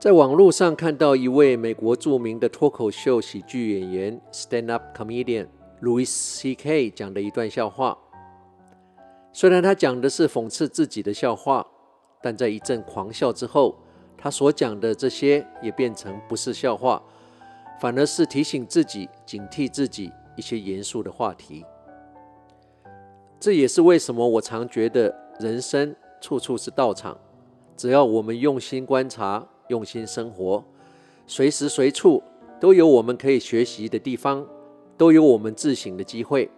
在网络上看到一位美国著名的脱口秀喜剧演员 （stand-up comedian） Louis C.K. 讲的一段笑话。虽然他讲的是讽刺自己的笑话，但在一阵狂笑之后，他所讲的这些也变成不是笑话，反而是提醒自己、警惕自己一些严肃的话题。这也是为什么我常觉得人生处处是道场，只要我们用心观察。用心生活，随时随处都有我们可以学习的地方，都有我们自省的机会。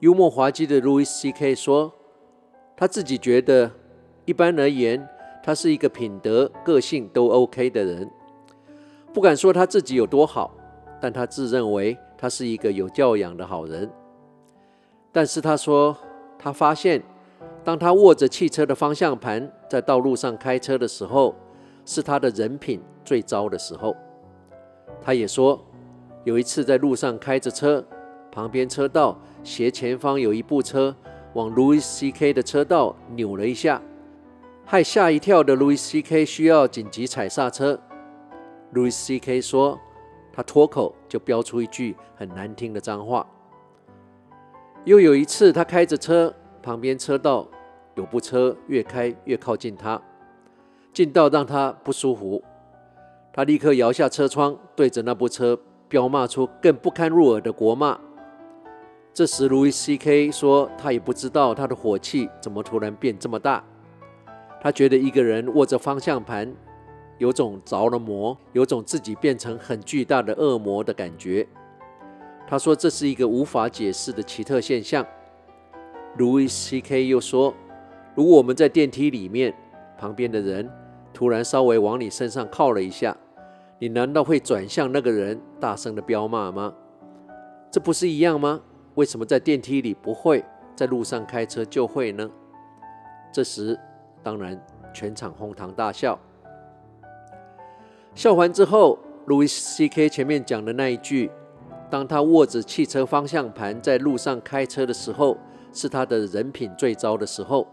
幽默滑稽的 Louis C.K. 说，他自己觉得，一般而言，他是一个品德、个性都 OK 的人。不敢说他自己有多好，但他自认为他是一个有教养的好人。但是他说，他发现。当他握着汽车的方向盘在道路上开车的时候，是他的人品最糟的时候。他也说，有一次在路上开着车，旁边车道斜前方有一部车往 Louis C.K. 的车道扭了一下，害吓一跳的 Louis C.K. 需要紧急踩刹车。Louis C.K. 说，他脱口就飙出一句很难听的脏话。又有一次，他开着车。旁边车道有部车越开越靠近他，近到让他不舒服。他立刻摇下车窗，对着那部车飙骂出更不堪入耳的国骂。这时，Louis C.K. 说：“他也不知道他的火气怎么突然变这么大。他觉得一个人握着方向盘，有种着了魔，有种自己变成很巨大的恶魔的感觉。”他说：“这是一个无法解释的奇特现象。” Louis C.K. 又说：“如果我们在电梯里面，旁边的人突然稍微往你身上靠了一下，你难道会转向那个人，大声的飙骂吗？这不是一样吗？为什么在电梯里不会，在路上开车就会呢？”这时，当然全场哄堂大笑。笑完之后，Louis C.K. 前面讲的那一句：“当他握着汽车方向盘在路上开车的时候。”是他的人品最糟的时候。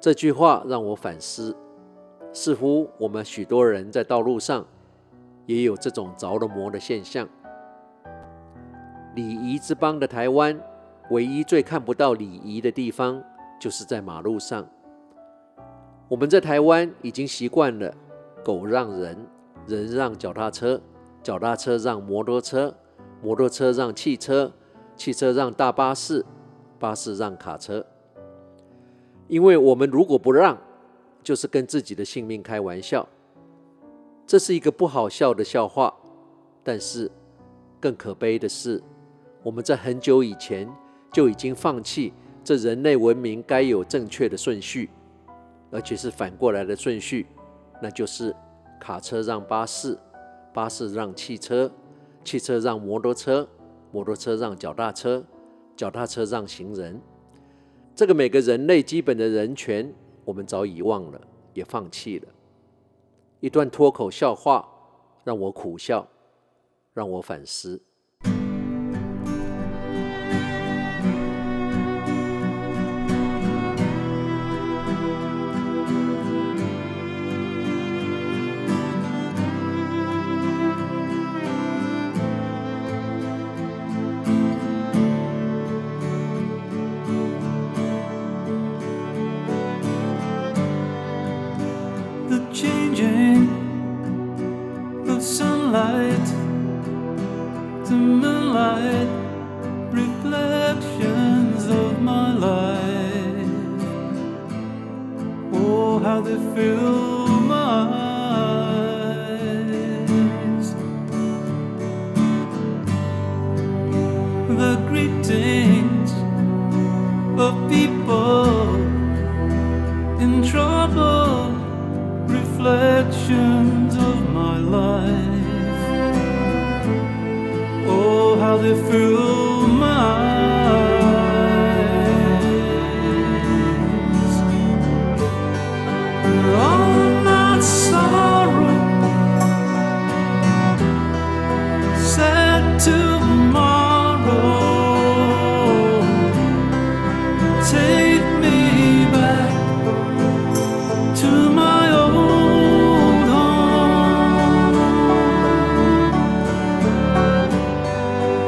这句话让我反思，似乎我们许多人在道路上也有这种着了魔的现象。礼仪之邦的台湾，唯一最看不到礼仪的地方，就是在马路上。我们在台湾已经习惯了狗让人，人让脚踏车，脚踏车让摩托车，摩托车让汽车，汽车让大巴士。巴士让卡车，因为我们如果不让，就是跟自己的性命开玩笑。这是一个不好笑的笑话，但是更可悲的是，我们在很久以前就已经放弃这人类文明该有正确的顺序，而且是反过来的顺序，那就是卡车让巴士，巴士让汽车，汽车让摩托车，摩托车让脚踏车。脚踏车让行人，这个每个人类基本的人权，我们早已忘了，也放弃了。一段脱口笑话，让我苦笑，让我反思。moonlight, the moonlight, reflections of my life. Oh, how they fill my eyes. The greetings of people in trouble, reflections of my life. the fruit.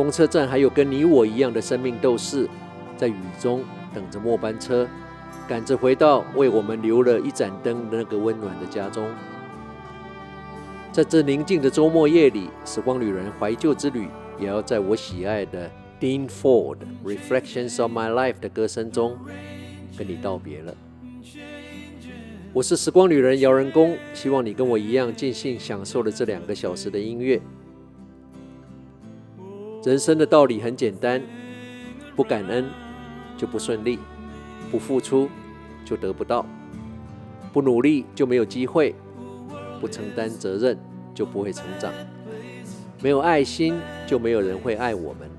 公车站还有跟你我一样的生命斗士，在雨中等着末班车，赶着回到为我们留了一盏灯的那个温暖的家中。在这宁静的周末夜里，时光旅人怀旧之旅，也要在我喜爱的 Dean Ford《Reflections of My Life》的歌声中跟你道别了。我是时光旅人姚仁恭，希望你跟我一样尽兴享受了这两个小时的音乐。人生的道理很简单，不感恩就不顺利，不付出就得不到，不努力就没有机会。不承担责任就不会成长，没有爱心就没有人会爱我们。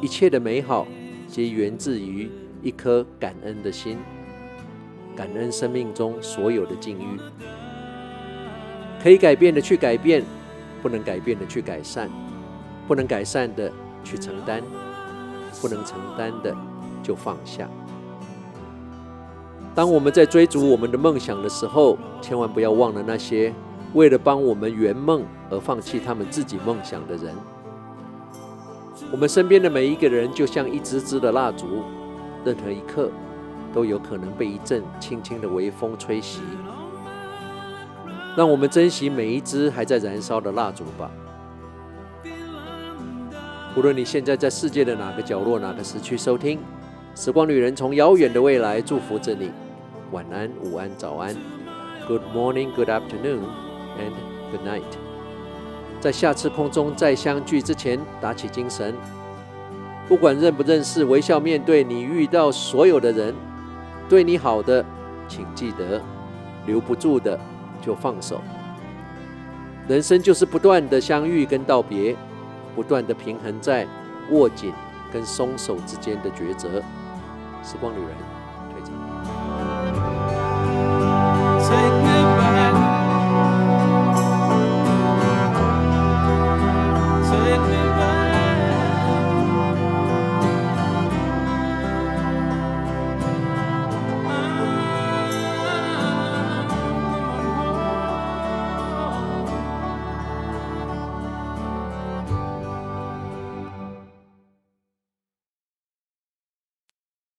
一切的美好皆源自于一颗感恩的心，感恩生命中所有的境遇。可以改变的去改变，不能改变的去改善，不能改善的去承担，不能承担的就放下。当我们在追逐我们的梦想的时候，千万不要忘了那些为了帮我们圆梦而放弃他们自己梦想的人。我们身边的每一个人就像一支支的蜡烛，任何一刻都有可能被一阵轻轻的微风吹熄。让我们珍惜每一支还在燃烧的蜡烛吧。无论你现在在世界的哪个角落、哪个时区收听，时光旅人从遥远的未来祝福着你。晚安、午安、早安，Good morning, Good afternoon, and Good night。在下次空中再相聚之前，打起精神。不管认不认识，微笑面对你遇到所有的人。对你好的，请记得；留不住的，就放手。人生就是不断的相遇跟道别，不断的平衡在握紧跟松手之间的抉择。时光旅人退场